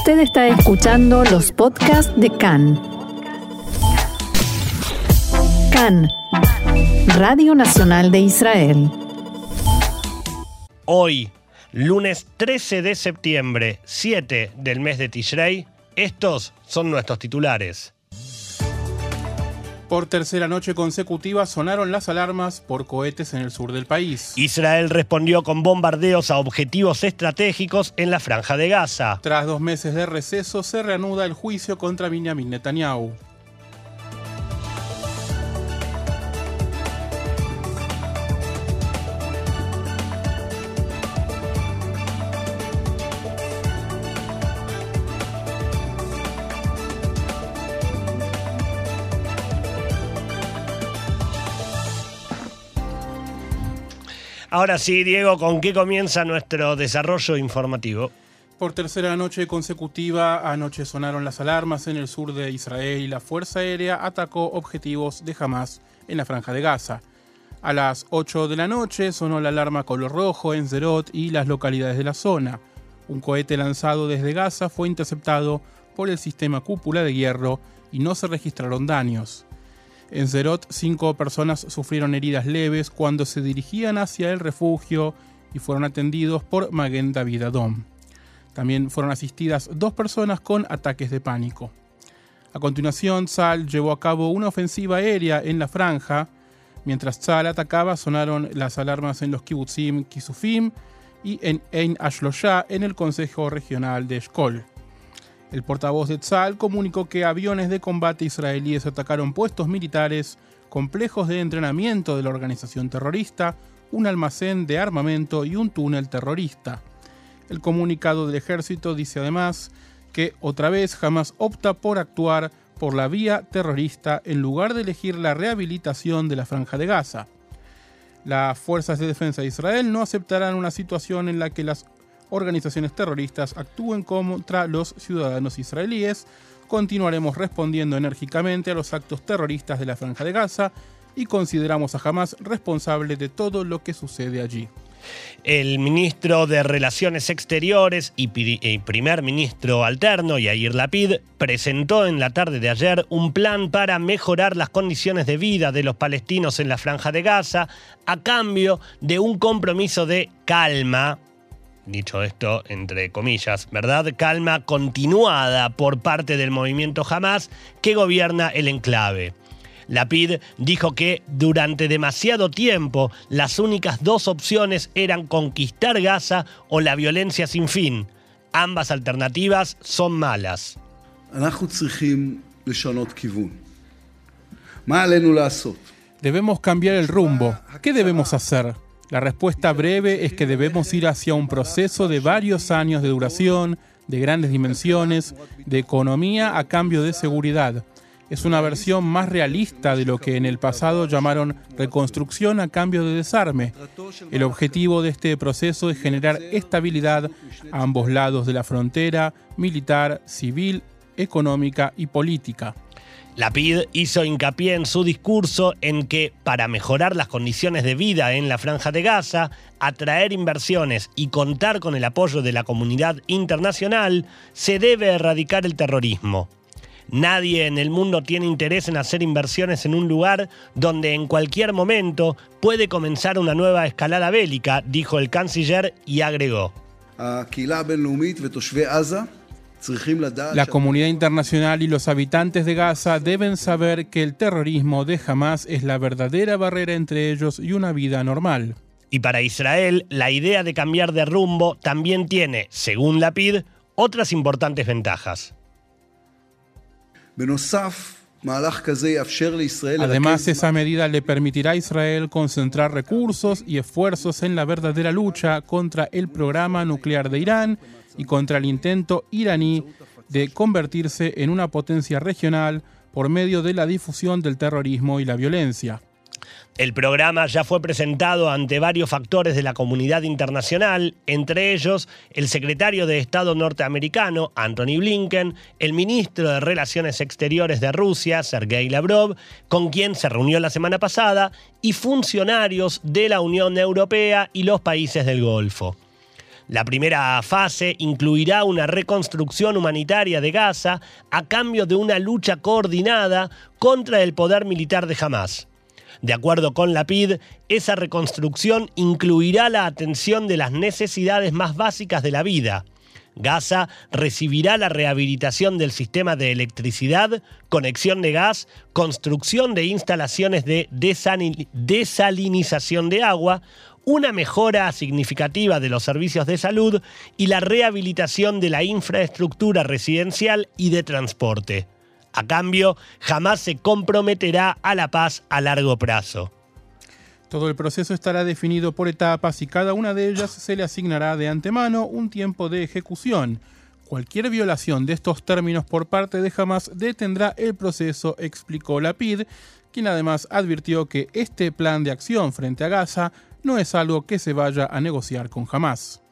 Usted está escuchando los podcasts de CAN. CAN, Radio Nacional de Israel. Hoy, lunes 13 de septiembre, 7 del mes de Tishrei, estos son nuestros titulares. Por tercera noche consecutiva sonaron las alarmas por cohetes en el sur del país. Israel respondió con bombardeos a objetivos estratégicos en la franja de Gaza. Tras dos meses de receso se reanuda el juicio contra Benjamin Netanyahu. Ahora sí, Diego, ¿con qué comienza nuestro desarrollo informativo? Por tercera noche consecutiva, anoche sonaron las alarmas en el sur de Israel y la Fuerza Aérea atacó objetivos de Hamas en la franja de Gaza. A las 8 de la noche sonó la alarma color rojo en Zerot y las localidades de la zona. Un cohete lanzado desde Gaza fue interceptado por el sistema cúpula de hierro y no se registraron daños. En Zerot, cinco personas sufrieron heridas leves cuando se dirigían hacia el refugio y fueron atendidos por Maguen David Adom. También fueron asistidas dos personas con ataques de pánico. A continuación, Tzal llevó a cabo una ofensiva aérea en la franja. Mientras Tzal atacaba, sonaron las alarmas en los kibbutzim Kisufim y en Ein Ashloshá en el Consejo Regional de Eshkol. El portavoz de Tzal comunicó que aviones de combate israelíes atacaron puestos militares, complejos de entrenamiento de la organización terrorista, un almacén de armamento y un túnel terrorista. El comunicado del ejército dice además que otra vez jamás opta por actuar por la vía terrorista en lugar de elegir la rehabilitación de la franja de Gaza. Las fuerzas de defensa de Israel no aceptarán una situación en la que las organizaciones terroristas actúen contra los ciudadanos israelíes. Continuaremos respondiendo enérgicamente a los actos terroristas de la Franja de Gaza y consideramos a Hamas responsable de todo lo que sucede allí. El ministro de Relaciones Exteriores y primer ministro alterno, Yair Lapid, presentó en la tarde de ayer un plan para mejorar las condiciones de vida de los palestinos en la Franja de Gaza a cambio de un compromiso de calma dicho esto entre comillas, ¿verdad? Calma continuada por parte del movimiento Hamas que gobierna el enclave. Lapid dijo que durante demasiado tiempo las únicas dos opciones eran conquistar Gaza o la violencia sin fin. Ambas alternativas son malas. Debemos cambiar el rumbo. ¿Qué debemos hacer? La respuesta breve es que debemos ir hacia un proceso de varios años de duración, de grandes dimensiones, de economía a cambio de seguridad. Es una versión más realista de lo que en el pasado llamaron reconstrucción a cambio de desarme. El objetivo de este proceso es generar estabilidad a ambos lados de la frontera, militar, civil, económica y política. Lapid hizo hincapié en su discurso en que para mejorar las condiciones de vida en la franja de Gaza, atraer inversiones y contar con el apoyo de la comunidad internacional, se debe erradicar el terrorismo. Nadie en el mundo tiene interés en hacer inversiones en un lugar donde en cualquier momento puede comenzar una nueva escalada bélica, dijo el canciller y agregó. La comunidad internacional y los habitantes de Gaza deben saber que el terrorismo de Hamas es la verdadera barrera entre ellos y una vida normal. Y para Israel, la idea de cambiar de rumbo también tiene, según Lapid, otras importantes ventajas. Además, esa medida le permitirá a Israel concentrar recursos y esfuerzos en la verdadera lucha contra el programa nuclear de Irán y contra el intento iraní de convertirse en una potencia regional por medio de la difusión del terrorismo y la violencia. El programa ya fue presentado ante varios factores de la comunidad internacional, entre ellos el secretario de Estado norteamericano, Anthony Blinken, el ministro de Relaciones Exteriores de Rusia, Sergei Lavrov, con quien se reunió la semana pasada, y funcionarios de la Unión Europea y los países del Golfo. La primera fase incluirá una reconstrucción humanitaria de Gaza a cambio de una lucha coordinada contra el poder militar de Hamas. De acuerdo con la PID, esa reconstrucción incluirá la atención de las necesidades más básicas de la vida. Gaza recibirá la rehabilitación del sistema de electricidad, conexión de gas, construcción de instalaciones de desalinización de agua, una mejora significativa de los servicios de salud y la rehabilitación de la infraestructura residencial y de transporte. A cambio, jamás se comprometerá a la paz a largo plazo. Todo el proceso estará definido por etapas y cada una de ellas se le asignará de antemano un tiempo de ejecución. Cualquier violación de estos términos por parte de Hamas detendrá el proceso, explicó Lapid, quien además advirtió que este plan de acción frente a Gaza no es algo que se vaya a negociar con Hamas.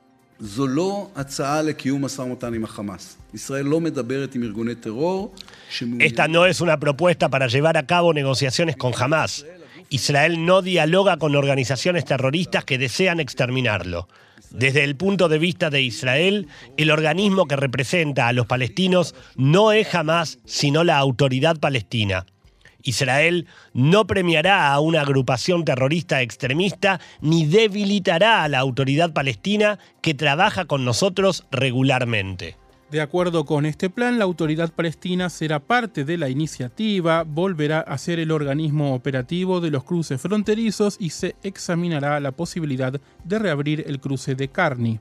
Esta no es una propuesta para llevar a cabo negociaciones con Hamas. Israel no dialoga con organizaciones terroristas que desean exterminarlo. Desde el punto de vista de Israel, el organismo que representa a los palestinos no es Hamas, sino la autoridad palestina. Israel no premiará a una agrupación terrorista extremista ni debilitará a la autoridad palestina que trabaja con nosotros regularmente. De acuerdo con este plan, la autoridad palestina será parte de la iniciativa, volverá a ser el organismo operativo de los cruces fronterizos y se examinará la posibilidad de reabrir el cruce de Carni.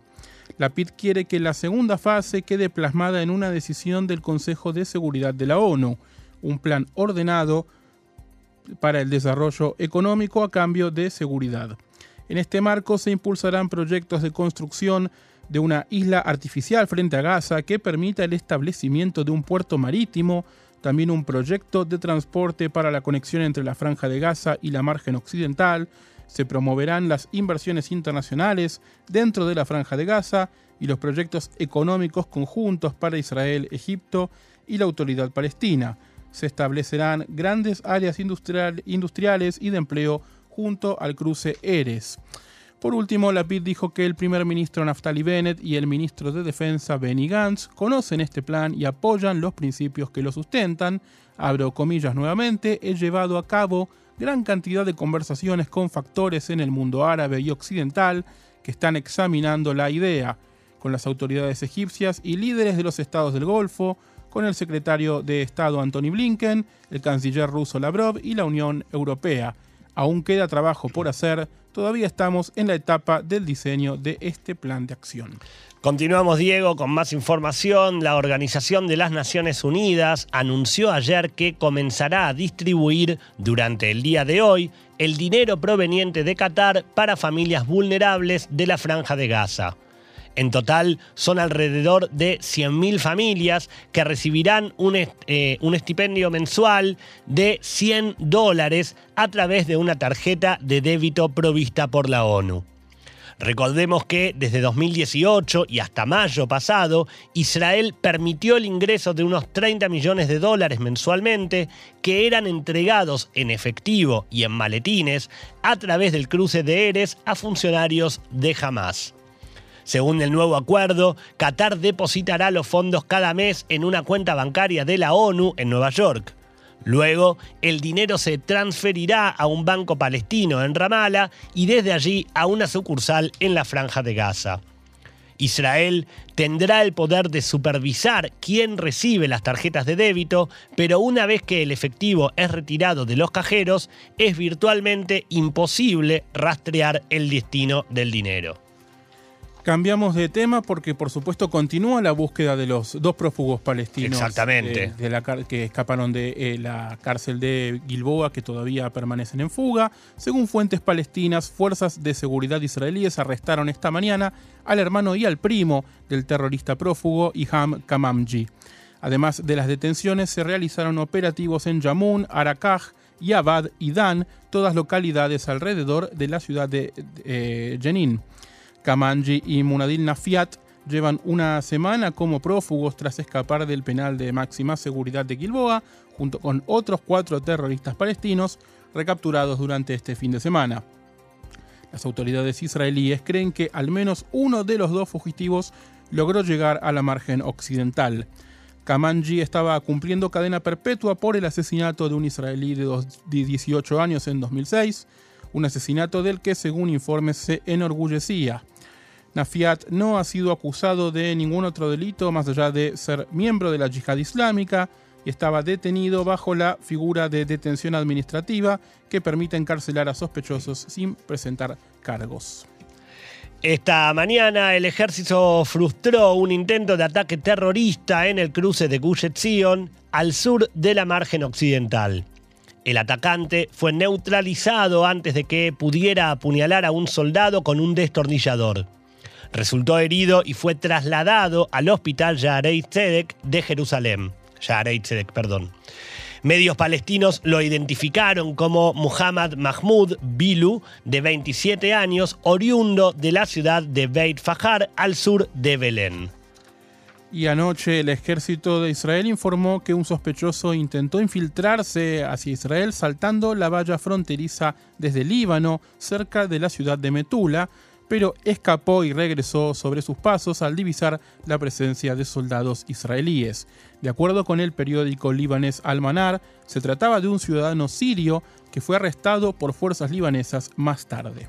La PID quiere que la segunda fase quede plasmada en una decisión del Consejo de Seguridad de la ONU un plan ordenado para el desarrollo económico a cambio de seguridad. En este marco se impulsarán proyectos de construcción de una isla artificial frente a Gaza que permita el establecimiento de un puerto marítimo, también un proyecto de transporte para la conexión entre la franja de Gaza y la margen occidental, se promoverán las inversiones internacionales dentro de la franja de Gaza y los proyectos económicos conjuntos para Israel, Egipto y la autoridad palestina se establecerán grandes áreas industriales y de empleo junto al cruce Eres. Por último, Lapid dijo que el primer ministro Naftali Bennett y el ministro de Defensa Benny Gantz conocen este plan y apoyan los principios que lo sustentan. Abro comillas nuevamente, he llevado a cabo gran cantidad de conversaciones con factores en el mundo árabe y occidental que están examinando la idea, con las autoridades egipcias y líderes de los estados del Golfo, con el secretario de Estado Antony Blinken, el canciller ruso Lavrov y la Unión Europea. Aún queda trabajo por hacer, todavía estamos en la etapa del diseño de este plan de acción. Continuamos, Diego, con más información. La Organización de las Naciones Unidas anunció ayer que comenzará a distribuir durante el día de hoy el dinero proveniente de Qatar para familias vulnerables de la franja de Gaza. En total son alrededor de 100.000 familias que recibirán eh, un, estipendio mensual de 100 dólares a través de una tarjeta de débito provista por la ONU. Recordemos que desde 2018 y hasta mayo pasado, Israel permitió el ingreso de unos 30 millones de dólares mensualmente que eran entregados en efectivo y en maletines a través del cruce de Eres a funcionarios de Hamas. Según el nuevo acuerdo, Qatar depositará los fondos cada mes en una cuenta bancaria de la ONU en Nueva York. Luego, el dinero se transferirá a un banco palestino en Ramallah y desde allí a una sucursal en la franja de Gaza. Israel tendrá el poder de supervisar quién recibe las tarjetas de débito, pero una vez que el efectivo es retirado de los cajeros, es virtualmente imposible rastrear el destino del dinero. Cambiamos de tema porque, por supuesto, continúa la búsqueda de los dos prófugos palestinos Exactamente. Eh, que escaparon de eh, la cárcel de Gilboa, que todavía permanecen en fuga. Según fuentes palestinas, fuerzas de seguridad israelíes arrestaron esta mañana al hermano y al primo del terrorista prófugo Iham Kamamji. Además de las detenciones, se realizaron operativos en Yamun, Arakaj, Yabad y Dan, todas localidades alrededor de la ciudad de eh, Jenin. Kamanji y Munadil Nafiat llevan una semana como prófugos tras escapar del penal de máxima seguridad de Gilboa, junto con otros cuatro terroristas palestinos recapturados durante este fin de semana. Las autoridades israelíes creen que al menos uno de los dos fugitivos logró llegar a la margen occidental. Kamanji estaba cumpliendo cadena perpetua por el asesinato de un israelí de 18 años en 2006, un asesinato del que según informes se enorgullecía. Nafiat no ha sido acusado de ningún otro delito más allá de ser miembro de la yihad islámica y estaba detenido bajo la figura de detención administrativa que permite encarcelar a sospechosos sin presentar cargos. Esta mañana el ejército frustró un intento de ataque terrorista en el cruce de Gush Etzion, al sur de la margen occidental. El atacante fue neutralizado antes de que pudiera apuñalar a un soldado con un destornillador. Resultó herido y fue trasladado al hospital Yarei Tzedek de Jerusalén. Yarei Tzedek, perdón. Medios palestinos lo identificaron como Muhammad Mahmoud Bilu, de 27 años, oriundo de la ciudad de Beit Fahar, al sur de Belén. Y anoche el ejército de Israel informó que un sospechoso intentó infiltrarse hacia Israel saltando la valla fronteriza desde Líbano, cerca de la ciudad de Metula, pero escapó y regresó sobre sus pasos al divisar la presencia de soldados israelíes. De acuerdo con el periódico libanés Al-Manar, se trataba de un ciudadano sirio que fue arrestado por fuerzas libanesas más tarde.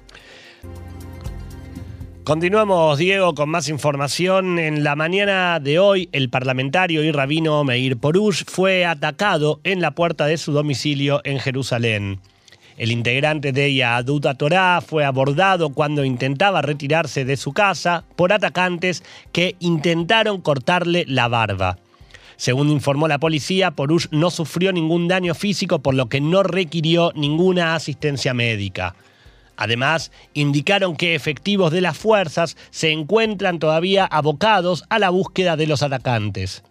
Continuamos, Diego, con más información. En la mañana de hoy, el parlamentario y rabino Meir Porush fue atacado en la puerta de su domicilio en Jerusalén. El integrante de Yahadut Torah fue abordado cuando intentaba retirarse de su casa por atacantes que intentaron cortarle la barba. Según informó la policía, Porush no sufrió ningún daño físico por lo que no requirió ninguna asistencia médica. Además, indicaron que efectivos de las fuerzas se encuentran todavía abocados a la búsqueda de los atacantes.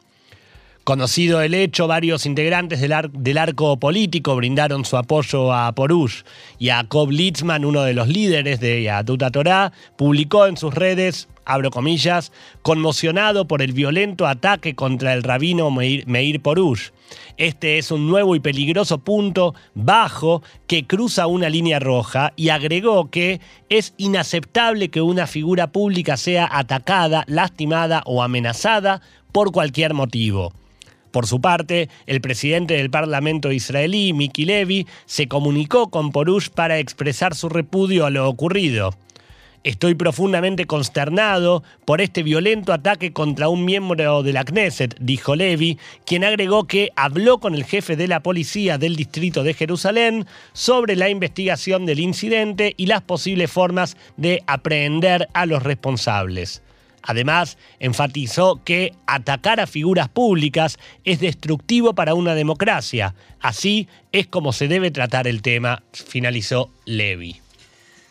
Conocido el hecho, varios integrantes del, arco político brindaron su apoyo a Porush. Jacob Litzman, uno de los líderes de Yaduta Torah, publicó en sus redes, abro comillas, conmocionado por el violento ataque contra el rabino Meir Porush. Este es un nuevo y peligroso punto bajo que cruza una línea roja y agregó que es inaceptable que una figura pública sea atacada, lastimada o amenazada por cualquier motivo. Por su parte, el presidente del Parlamento israelí, Miki Levy, se comunicó con Porush para expresar su repudio a lo ocurrido. Estoy profundamente consternado por este violento ataque contra un miembro de la Knesset, dijo Levy, quien agregó que habló con el jefe de la policía del distrito de Jerusalén sobre la investigación del incidente y las posibles formas de aprehender a los responsables. Además, enfatizó que atacar a figuras públicas es destructivo para una democracia. Así es como se debe tratar el tema, finalizó Levy.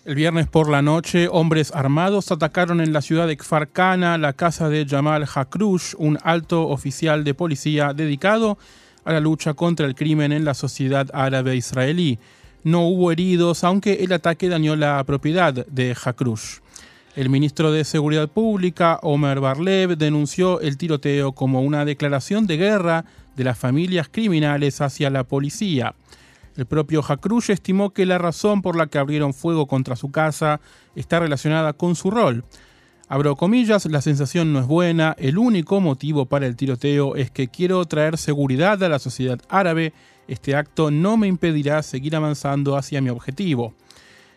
El viernes por la noche, hombres armados atacaron en la ciudad de Kfarkana la casa de Jamal Hakrush, un alto oficial de policía dedicado a la lucha contra el crimen en la sociedad árabe israelí. No hubo heridos, aunque el ataque dañó la propiedad de Hakrush. El ministro de Seguridad Pública, Omer Barlev, denunció el tiroteo como una declaración de guerra de las familias criminales hacia la policía. El propio Hakrush estimó que la razón por la que abrieron fuego contra su casa está relacionada con su rol. Abro comillas, la sensación no es buena, el único motivo para el tiroteo es que quiero traer seguridad a la sociedad árabe, este acto no me impedirá seguir avanzando hacia mi objetivo.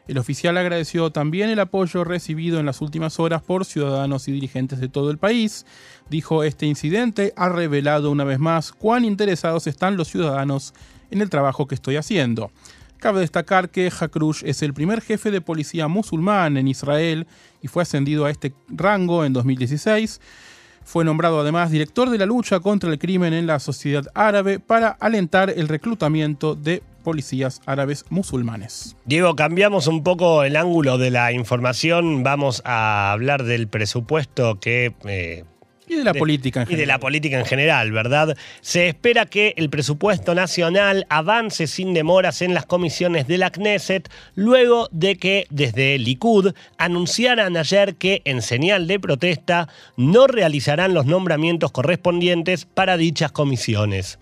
El oficial agradeció también el apoyo recibido en las últimas horas por ciudadanos y dirigentes de todo el país. Dijo, este incidente ha revelado una vez más cuán interesados están los ciudadanos en el trabajo que estoy haciendo. Cabe destacar que Hakrush es el primer jefe de policía musulmán en Israel y fue ascendido a este rango en 2016. Fue nombrado además director de la lucha contra el crimen en la sociedad árabe para alentar el reclutamiento de policías árabes musulmanes. Diego, cambiamos un poco el ángulo de la información. Vamos a hablar del presupuesto que... Eh, y de la política en general. Y de la política en general, ¿verdad? Se espera que el presupuesto nacional avance sin demoras en las comisiones de la Knesset, luego de que desde Likud anunciaran ayer que, en señal de protesta, no realizarán los nombramientos correspondientes para dichas comisiones.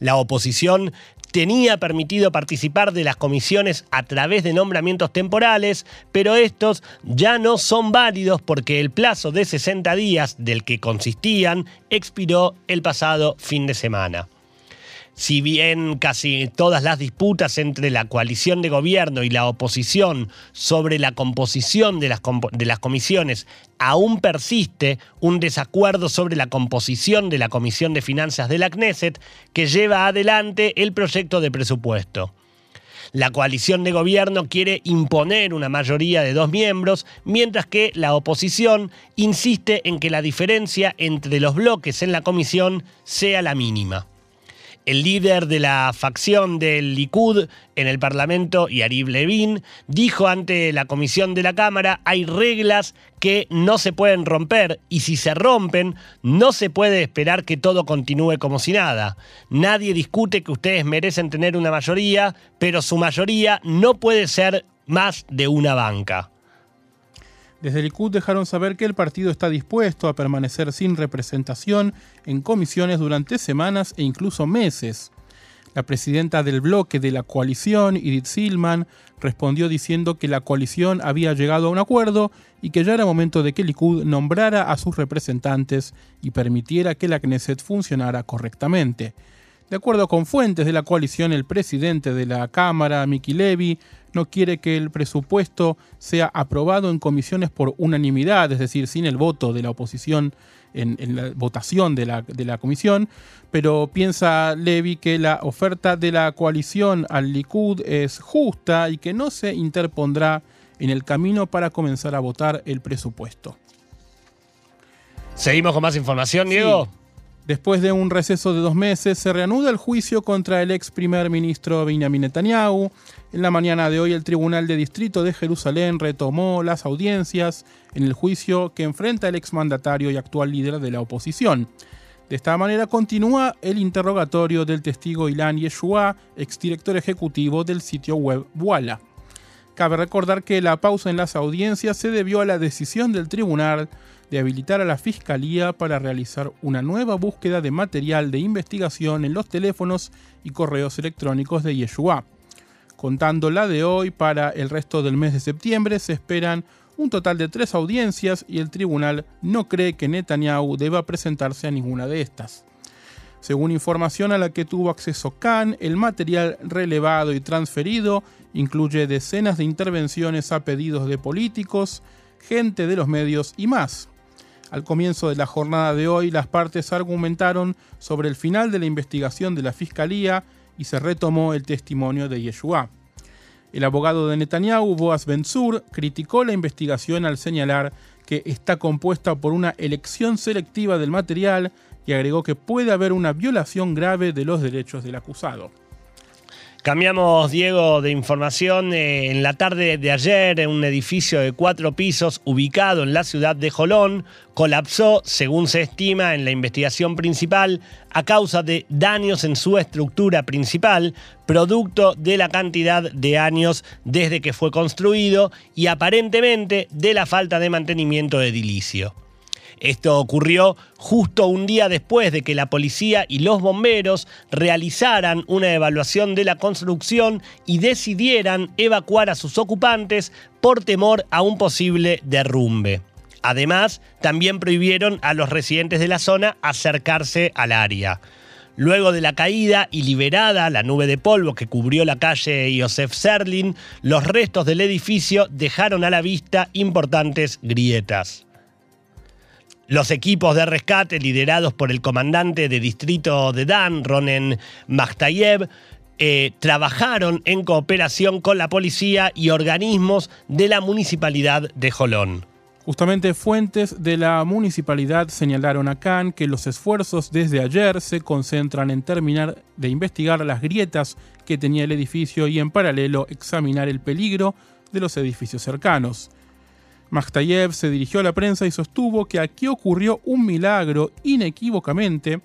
La oposición tenía permitido participar de las comisiones a través de nombramientos temporales, pero estos ya no son válidos porque el plazo de 60 días del que consistían expiró el pasado fin de semana si bien casi todas las disputas entre la coalición de gobierno y la oposición sobre la composición de las, comisiones aún persiste un desacuerdo sobre la composición de la Comisión de Finanzas de la Knesset que lleva adelante el proyecto de presupuesto. La coalición de gobierno quiere imponer una mayoría de dos miembros, mientras que la oposición insiste en que la diferencia entre los bloques en la comisión sea la mínima el líder de la facción del Likud en el Parlamento, Yariv Levin, dijo ante la comisión de la Cámara, hay reglas que no se pueden romper y si se rompen, no se puede esperar que todo continúe como si nada. Nadie discute que ustedes merecen tener una mayoría, pero su mayoría no puede ser más de una banca. Desde el Likud dejaron saber que el partido está dispuesto a permanecer sin representación en comisiones durante semanas e incluso meses. La presidenta del bloque de la coalición, Edith Silman, respondió diciendo que la coalición había llegado a un acuerdo y que ya era momento de que Likud nombrara a sus representantes y permitiera que la Knesset funcionara correctamente. De acuerdo con fuentes de la coalición, el presidente de la Cámara, Miki Levy, no quiere que el presupuesto sea aprobado en comisiones por unanimidad, es decir, sin el voto de la oposición en, la votación de la, de la, comisión, pero piensa Levy que la oferta de la coalición al Likud es justa y que no se interpondrá en el camino para comenzar a votar el presupuesto. Seguimos con más información, Diego. Después de un receso de dos meses, se reanuda el juicio contra el ex primer ministro Benjamin Netanyahu. En la mañana de hoy, el Tribunal de Distrito de Jerusalén retomó las audiencias en el juicio que enfrenta el exmandatario y actual líder de la oposición. De esta manera continúa el interrogatorio del testigo Ilan Yeshua, exdirector ejecutivo del sitio web Walla. Cabe recordar que la pausa en las audiencias se debió a la decisión del tribunal de habilitar a la Fiscalía para realizar una nueva búsqueda de material de investigación en los teléfonos y correos electrónicos de Yeshua. Contando la de hoy, para el resto del mes de septiembre se esperan un total de tres audiencias y el tribunal no cree que Netanyahu deba presentarse a ninguna de estas. Según información a la que tuvo acceso Khan, el material relevado y transferido incluye decenas de intervenciones a pedidos de políticos, gente de los medios y más. Al comienzo de la jornada de hoy, las partes argumentaron sobre el final de la investigación de la Fiscalía y se retomó el testimonio de Yeshua. El abogado de Netanyahu, Boaz Benzur, criticó la investigación al señalar que está compuesta por una elección selectiva del material y agregó que puede haber una violación grave de los derechos del acusado. Cambiamos, Diego, de información. Eh, en la tarde de ayer, en un edificio de cuatro pisos ubicado en la ciudad de Jolón, colapsó, según se estima en la investigación principal, a causa de daños en su estructura principal, producto de la cantidad de años desde que fue construido y aparentemente de la falta de mantenimiento edilicio. Esto ocurrió justo un día después de que la policía y los bomberos realizaran una evaluación de la construcción y decidieran evacuar a sus ocupantes por temor a un posible derrumbe. Además, también prohibieron a los residentes de la zona acercarse al área. Luego de la caída y liberada la nube de polvo que cubrió la calle Josef Serlin, los restos del edificio dejaron a la vista importantes grietas. Los equipos de rescate liderados por el comandante de distrito de Dan, Ronen Makhtayev, eh, trabajaron en cooperación con la policía y organismos de la municipalidad de Jolón. Justamente fuentes de la municipalidad señalaron a Khan que los esfuerzos desde ayer se concentran en terminar de investigar las grietas que tenía el edificio y en paralelo examinar el peligro de los edificios cercanos. Makhtayev se dirigió a la prensa y sostuvo que aquí ocurrió un milagro inequívocamente.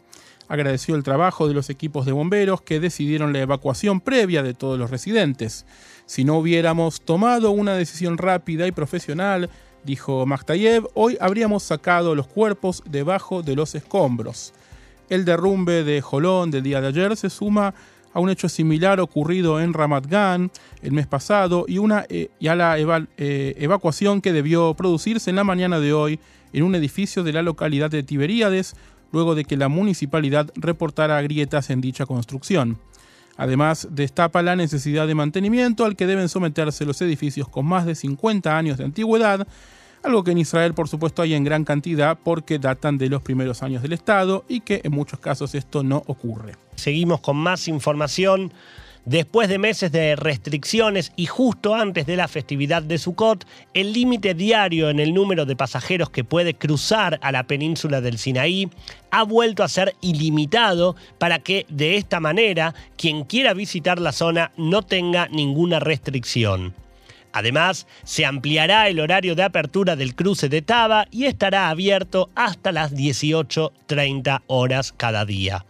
Agradeció el trabajo de los equipos de bomberos que decidieron la evacuación previa de todos los residentes. Si no hubiéramos tomado una decisión rápida y profesional, dijo Makhtayev, hoy habríamos sacado los cuerpos debajo de los escombros. El derrumbe de Jolón del día de ayer se suma a un hecho similar ocurrido en Ramat Gan el mes pasado y, una, eh, a la eh, evacuación que debió producirse en la mañana de hoy en un edificio de la localidad de Tiberíades, luego de que la municipalidad reportara grietas en dicha construcción. Además, destapa la necesidad de mantenimiento al que deben someterse los edificios con más de 50 años de antigüedad, algo que en Israel por supuesto hay en gran cantidad porque datan de los primeros años del Estado y que en muchos casos esto no ocurre. Seguimos con más información. Después de meses de restricciones y justo antes de la festividad de Sukkot, el límite diario en el número de pasajeros que puede cruzar a la península del Sinaí ha vuelto a ser ilimitado para que de esta manera quien quiera visitar la zona no tenga ninguna restricción. Además, se ampliará el horario de apertura del cruce de Taba y estará abierto hasta las 18.30 horas cada día.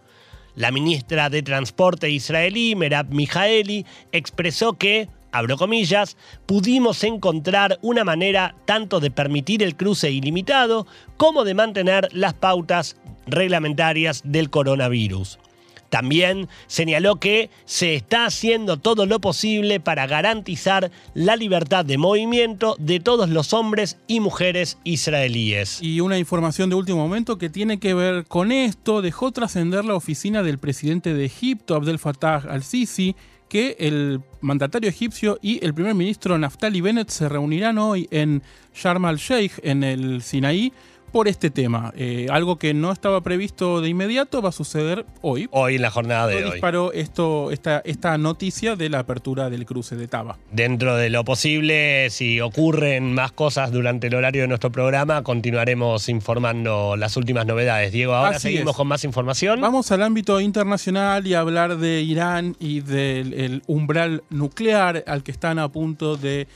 La ministra de Transporte israelí, Merab Mijaeli, expresó que, abro comillas, pudimos encontrar una manera tanto de permitir el cruce ilimitado como de mantener las pautas reglamentarias del coronavirus. También señaló que se está haciendo todo lo posible para garantizar la libertad de movimiento de todos los hombres y mujeres israelíes. Y una información de último momento que tiene que ver con esto, dejó trascender la oficina del presidente de Egipto, Abdel Fattah al-Sisi, que el mandatario egipcio y el primer ministro Naftali Bennett se reunirán hoy en Sharm el-Sheikh, en el Sinaí, por este tema. Eh, algo que no estaba previsto de inmediato va a suceder hoy. Hoy en la jornada de hoy. disparó esto, esta, esta noticia de la apertura del cruce de Taba. Dentro de lo posible, si ocurren más cosas durante el horario de nuestro programa, continuaremos informando las últimas novedades. Diego, ahora seguimos con más información. Vamos al ámbito internacional y hablar de Irán y del umbral nuclear al que están a punto de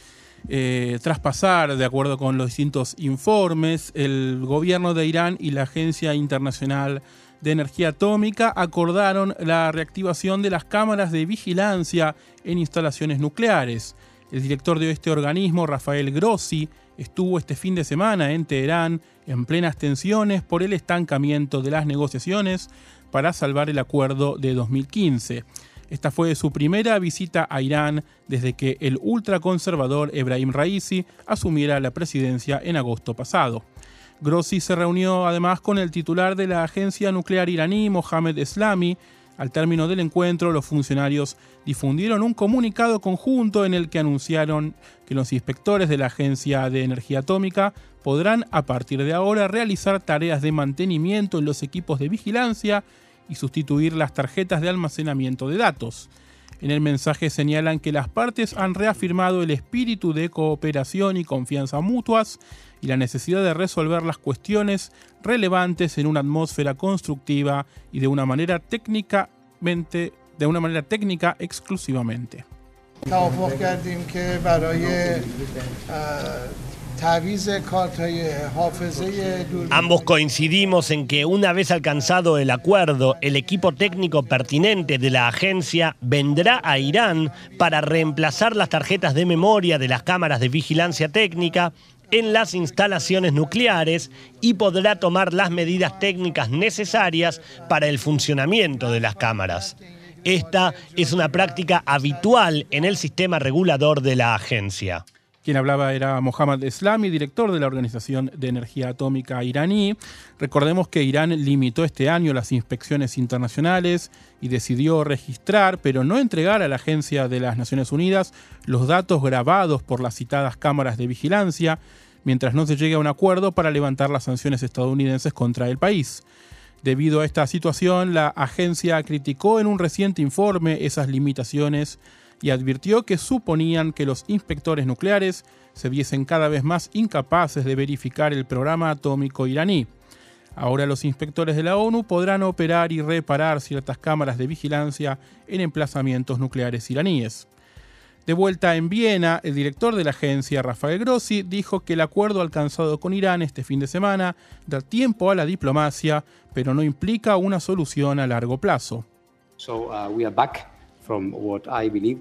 eh, traspasar, de acuerdo con los distintos informes, el gobierno de Irán y la Agencia Internacional de Energía Atómica acordaron la reactivación de las cámaras de vigilancia en instalaciones nucleares. El director de este organismo, Rafael Grossi, estuvo este fin de semana en Teherán en plenas tensiones por el estancamiento de las negociaciones para salvar el acuerdo de 2015. Esta fue su primera visita a Irán desde que el ultraconservador Ebrahim Raisi asumiera la presidencia en agosto pasado. Grossi se reunió además con el titular de la agencia nuclear iraní, Mohamed Eslami. Al término del encuentro, los funcionarios difundieron un comunicado conjunto en el que anunciaron que los inspectores de la Agencia de Energía Atómica podrán a partir de ahora realizar tareas de mantenimiento en los equipos de vigilancia y sustituir las tarjetas de almacenamiento de datos. En el mensaje señalan que las partes han reafirmado el espíritu de cooperación y confianza mutuas y la necesidad de resolver las cuestiones relevantes en una atmósfera constructiva y de una manera técnicamente de una manera técnica exclusivamente. Ambos coincidimos en que una vez alcanzado el acuerdo, el equipo técnico pertinente de la agencia vendrá a Irán para reemplazar las tarjetas de memoria de las cámaras de vigilancia técnica en las instalaciones nucleares y podrá tomar las medidas técnicas necesarias para el funcionamiento de las cámaras. Esta es una práctica habitual en el sistema regulador de la agencia. Quien hablaba era Mohammad Eslami, director de la Organización de Energía Atómica iraní. Recordemos que Irán limitó este año las inspecciones internacionales y decidió registrar, pero no entregar a la Agencia de las Naciones Unidas los datos grabados por las citadas cámaras de vigilancia, mientras no se llegue a un acuerdo para levantar las sanciones estadounidenses contra el país. Debido a esta situación, la agencia criticó en un reciente informe esas limitaciones y advirtió que suponían que los inspectores nucleares se viesen cada vez más incapaces de verificar el programa atómico iraní. Ahora los inspectores de la ONU podrán operar y reparar ciertas cámaras de vigilancia en emplazamientos nucleares iraníes. De vuelta en Viena, el director de la agencia, Rafael Grossi, dijo que el acuerdo alcanzado con Irán este fin de semana da tiempo a la diplomacia, pero no implica una solución a largo plazo. So, uh, we are back from what I believe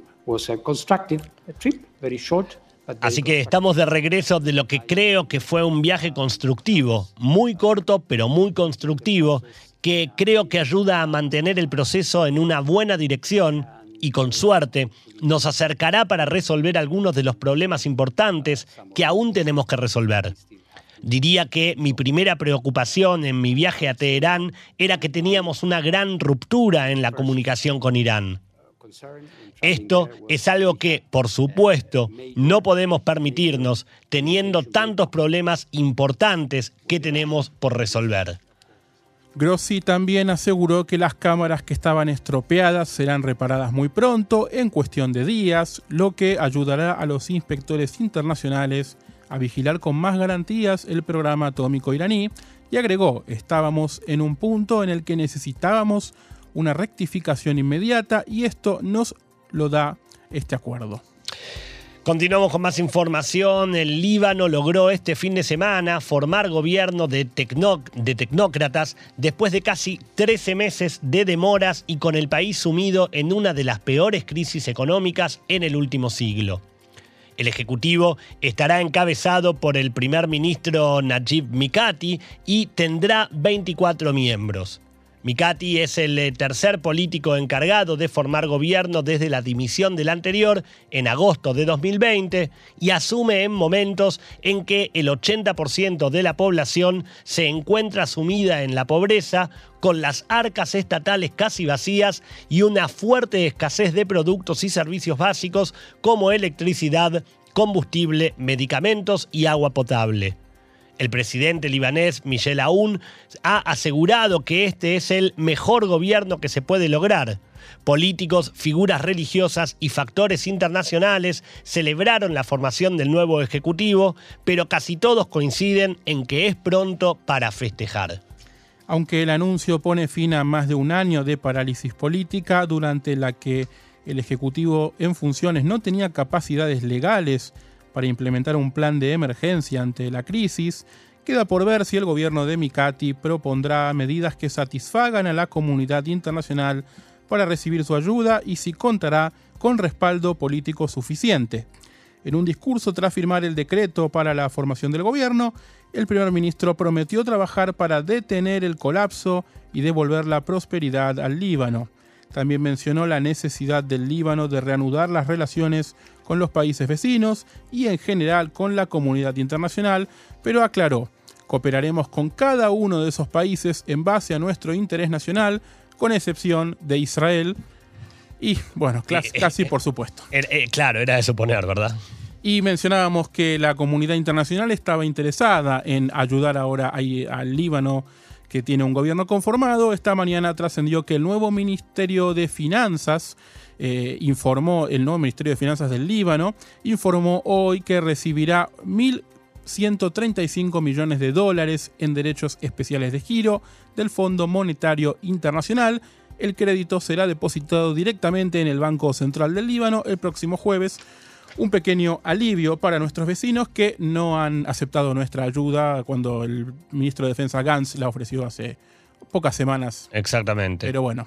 short, Así que estamos de regreso de lo que creo que fue un viaje constructivo, muy corto pero muy constructivo, que creo que ayuda a mantener el proceso en una buena dirección y con suerte nos acercará para resolver algunos de los problemas importantes que aún tenemos que resolver. Diría que mi primera preocupación en mi viaje a Teherán era que teníamos una gran ruptura en la comunicación con Irán. Esto es algo que, por supuesto, no podemos permitirnos teniendo tantos problemas importantes que tenemos por resolver. Grossi también aseguró que las cámaras que estaban estropeadas serán reparadas muy pronto, en cuestión de días, lo que ayudará a los inspectores internacionales a vigilar con más garantías el programa atómico iraní y agregó, estábamos en un punto en el que necesitábamos una rectificación inmediata y esto nos lo da este acuerdo. Continuamos con más información. El Líbano logró este fin de semana formar gobierno de, de, tecnócratas después de casi 13 meses de demoras y con el país sumido en una de las peores crisis económicas en el último siglo. El Ejecutivo estará encabezado por el primer ministro Najib Mikati y tendrá 24 miembros. Mikati es el eh, tercer político encargado de formar gobierno desde la dimisión del anterior en agosto de 2020 y asume en momentos en que el 80% de la población se encuentra sumida en la pobreza, con las arcas estatales casi vacías y una fuerte escasez de productos y servicios básicos como electricidad, combustible, medicamentos y agua potable. El presidente libanés Michel Aoun ha asegurado que este es el mejor gobierno que se puede lograr. Políticos, figuras religiosas y factores internacionales celebraron la formación del nuevo Ejecutivo, pero casi todos coinciden en que es pronto para festejar. Aunque el anuncio pone fin a más de un año de parálisis política durante la que el Ejecutivo en funciones no tenía capacidades legales para implementar un plan de emergencia ante la crisis, queda por ver si el gobierno de Mikati propondrá medidas que satisfagan a la comunidad internacional para recibir su ayuda y si contará con respaldo político suficiente. En un discurso tras firmar el decreto para la formación del gobierno, el primer ministro prometió trabajar para detener el colapso y devolver la prosperidad al Líbano. También mencionó la necesidad del Líbano de reanudar las relaciones con los países vecinos y en general con la comunidad internacional, pero aclaró, cooperaremos con cada uno de esos países en base a nuestro interés nacional, con excepción de Israel. Y bueno, casi, por supuesto. Eh, claro, era de suponer, ¿verdad? Y mencionábamos que la comunidad internacional estaba interesada en ayudar ahora al Líbano que tiene un gobierno conformado. Esta mañana trascendió que el nuevo Ministerio de Finanzas eh, informó, el nuevo Ministerio de Finanzas del Líbano, informó hoy que recibirá 1.135 millones de dólares en derechos especiales de giro del Fondo Monetario Internacional. El crédito será depositado directamente en el Banco Central del Líbano el próximo jueves un pequeño alivio para nuestros vecinos que no han aceptado nuestra ayuda cuando el ministro de Defensa Gantz la ofreció hace pocas semanas. Exactamente. Pero bueno.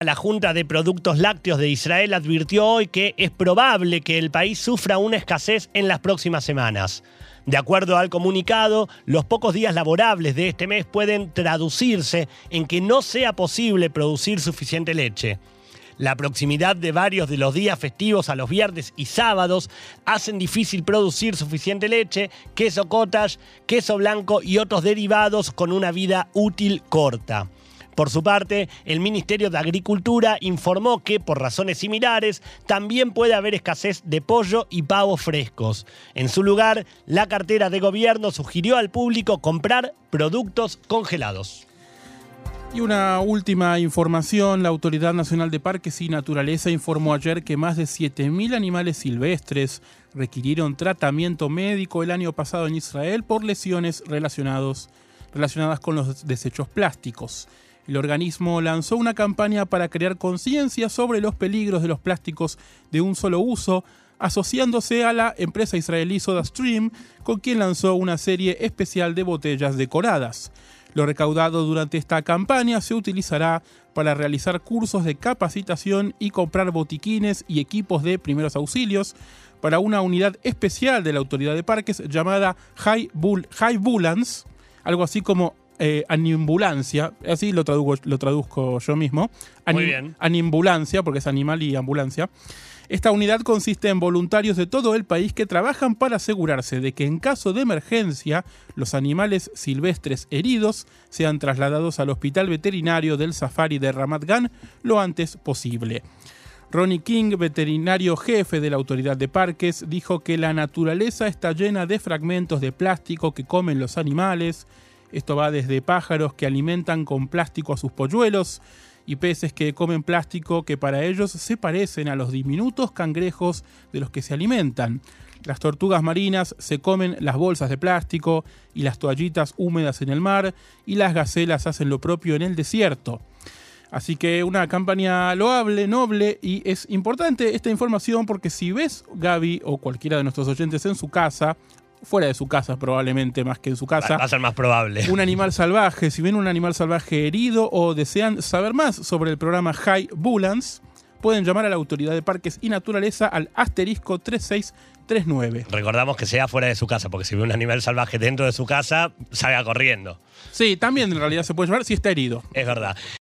La Junta de Productos Lácteos de Israel advirtió hoy que es probable que el país sufra una escasez en las próximas semanas. De acuerdo al comunicado, los pocos días laborables de este mes pueden traducirse en que no sea posible producir suficiente leche. La proximidad de varios de los días festivos a los viernes y sábados hacen difícil producir suficiente leche, queso cottage, queso blanco y otros derivados con una vida útil corta. Por su parte, el Ministerio de Agricultura informó que, por razones similares, también puede haber escasez de pollo y pavos frescos. En su lugar, la cartera de gobierno sugirió al público comprar productos congelados. Y una última información, la Autoridad Nacional de Parques y Naturaleza informó ayer que más de 7.000 animales silvestres requirieron tratamiento médico el año pasado en Israel por lesiones relacionadas con los desechos plásticos. El organismo lanzó una campaña para crear conciencia sobre los peligros de los plásticos de un solo uso, asociándose a la empresa israelí SodaStream, con quien lanzó una serie especial de botellas decoradas. Lo recaudado durante esta campaña se utilizará para realizar cursos de capacitación y comprar botiquines y equipos de primeros auxilios para una unidad especial de la autoridad de parques llamada High, Bull, High algo así como eh, animbulancia, así lo traduzco, lo traduzco yo mismo. Muy bien. Animbulancia, porque es animal y ambulancia. Esta unidad consiste en voluntarios de todo el país que trabajan para asegurarse de que en caso de emergencia los animales silvestres heridos sean trasladados al hospital veterinario del safari de Ramat Gan lo antes posible. Ronnie King, veterinario jefe de la autoridad de parques, dijo que la naturaleza está llena de fragmentos de plástico que comen los animales. Esto va desde pájaros que alimentan con plástico a sus polluelos y peces que comen plástico que para ellos se parecen a los diminutos cangrejos de los que se alimentan. Las tortugas marinas se comen las bolsas de plástico y las toallitas húmedas en el mar y las gacelas hacen lo propio en el desierto. Así que una campaña loable, noble y es importante esta información porque si ves Gaby o cualquiera de nuestros oyentes en su casa fuera de su casa probablemente más que en su casa. Va a ser más probable. Un animal salvaje, si ven un animal salvaje herido o desean saber más sobre el programa High Bulance, pueden llamar a la Autoridad de Parques y Naturaleza al asterisco 3639. Recordamos que sea fuera de su casa, porque si ve un animal salvaje dentro de su casa, salga corriendo. Sí, también en realidad se puede llamar si está herido. Es verdad.